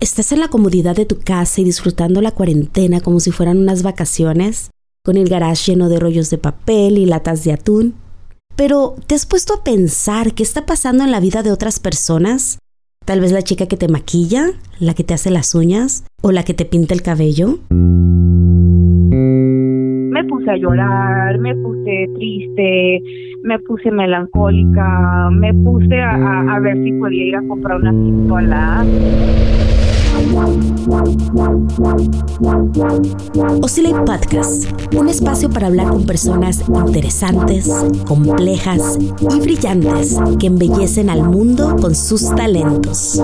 Estás en la comodidad de tu casa y disfrutando la cuarentena como si fueran unas vacaciones, con el garage lleno de rollos de papel y latas de atún. Pero, ¿te has puesto a pensar qué está pasando en la vida de otras personas? Tal vez la chica que te maquilla, la que te hace las uñas o la que te pinta el cabello. Me puse a llorar, me puse triste, me puse melancólica, me puse a, a ver si podía ir a comprar una pistola. Oscillate Podcast, un espacio para hablar con personas interesantes, complejas y brillantes que embellecen al mundo con sus talentos.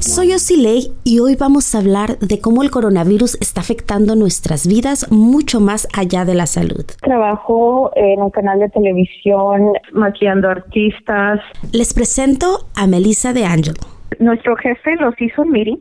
Soy Oscillate y hoy vamos a hablar de cómo el coronavirus está afectando nuestras vidas mucho más allá de la salud. Trabajo en un canal de televisión maquillando artistas. Les presento a Melissa de Nuestro jefe los hizo un meeting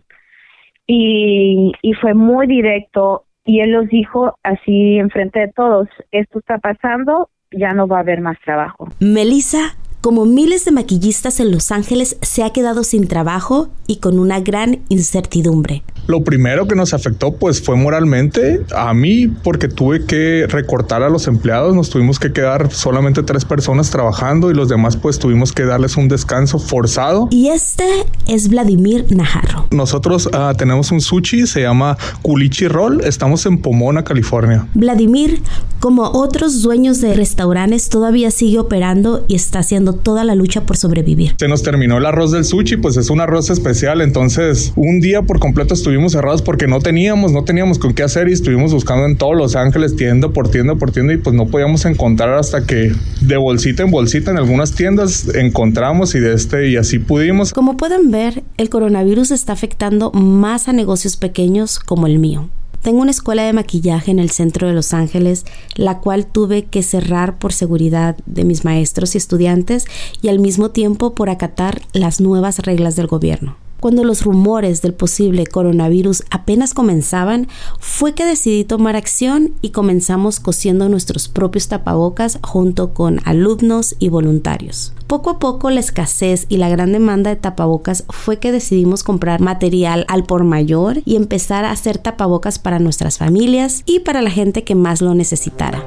y, y fue muy directo y él los dijo así enfrente de todos, esto está pasando, ya no va a haber más trabajo. Melissa, como miles de maquillistas en Los Ángeles, se ha quedado sin trabajo y con una gran incertidumbre. Lo primero que nos afectó pues fue moralmente a mí porque tuve que recortar a los empleados, nos tuvimos que quedar solamente tres personas trabajando y los demás pues tuvimos que darles un descanso forzado. Y este es Vladimir Najarro. Nosotros uh, tenemos un sushi, se llama Culichi Roll, estamos en Pomona, California. Vladimir, como otros dueños de restaurantes, todavía sigue operando y está haciendo toda la lucha por sobrevivir. Se nos terminó el arroz del sushi, pues es un arroz especial, entonces un día por completo estuvimos cerrados porque no teníamos, no teníamos con qué hacer y estuvimos buscando en todos Los Ángeles tienda por tienda por tienda y pues no podíamos encontrar hasta que de bolsita en bolsita en algunas tiendas encontramos y de este y así pudimos. Como pueden ver, el coronavirus está afectando más a negocios pequeños como el mío. Tengo una escuela de maquillaje en el centro de Los Ángeles, la cual tuve que cerrar por seguridad de mis maestros y estudiantes y al mismo tiempo por acatar las nuevas reglas del gobierno cuando los rumores del posible coronavirus apenas comenzaban, fue que decidí tomar acción y comenzamos cosiendo nuestros propios tapabocas junto con alumnos y voluntarios. Poco a poco la escasez y la gran demanda de tapabocas fue que decidimos comprar material al por mayor y empezar a hacer tapabocas para nuestras familias y para la gente que más lo necesitara.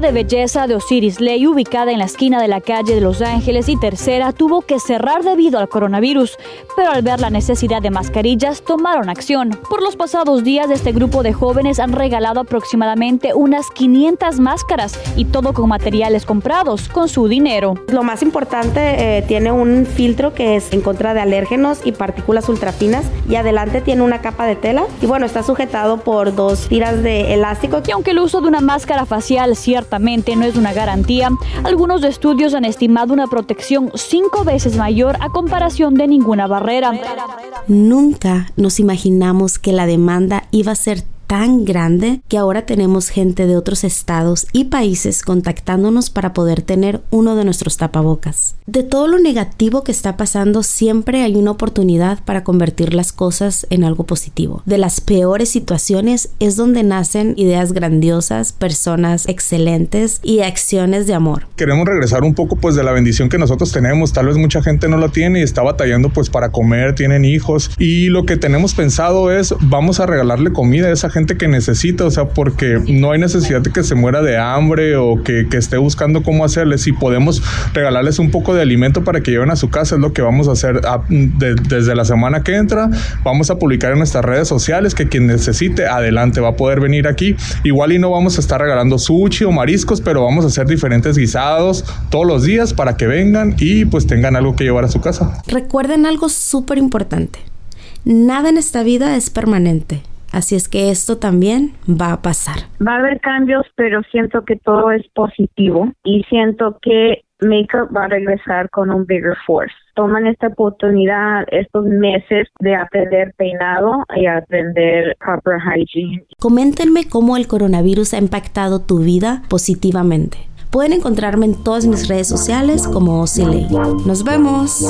De belleza de Osiris Ley, ubicada en la esquina de la calle de Los Ángeles y Tercera, tuvo que cerrar debido al coronavirus, pero al ver la necesidad de mascarillas, tomaron acción. Por los pasados días, este grupo de jóvenes han regalado aproximadamente unas 500 máscaras y todo con materiales comprados con su dinero. Lo más importante, eh, tiene un filtro que es en contra de alérgenos y partículas ultrafinas y adelante tiene una capa de tela y bueno, está sujetado por dos tiras de elástico. Y aunque el uso de una máscara facial no es una garantía, algunos estudios han estimado una protección cinco veces mayor a comparación de ninguna barrera. Nunca nos imaginamos que la demanda iba a ser tan grande que ahora tenemos gente de otros estados y países contactándonos para poder tener uno de nuestros tapabocas. De todo lo negativo que está pasando, siempre hay una oportunidad para convertir las cosas en algo positivo. De las peores situaciones es donde nacen ideas grandiosas, personas excelentes y acciones de amor. Queremos regresar un poco pues de la bendición que nosotros tenemos. Tal vez mucha gente no lo tiene y está batallando pues para comer, tienen hijos y lo que tenemos pensado es vamos a regalarle comida a esa gente que necesita, o sea, porque no hay necesidad de que se muera de hambre o que, esté buscando cómo hacerles. Si podemos regalarles un poco de alimento para que lleven a su casa, es lo que vamos a hacer desde la semana que entra. Vamos a publicar en nuestras redes sociales que quien necesite, adelante, va a poder venir aquí. Igual y no vamos a estar regalando sushi o mariscos, pero vamos a hacer diferentes guisados todos los días para que vengan y pues tengan algo que llevar a su casa. Recuerden algo súper importante. Nada en esta vida es permanente. Así es que esto también va a pasar. Va a haber cambios, pero siento que todo es positivo y siento que Makeup va a regresar con un bigger force. Toman esta oportunidad, estos meses de aprender peinado y aprender proper hygiene. Coméntenme cómo el coronavirus ha impactado tu vida positivamente. Pueden encontrarme en todas mis redes sociales como Osiley. Nos vemos.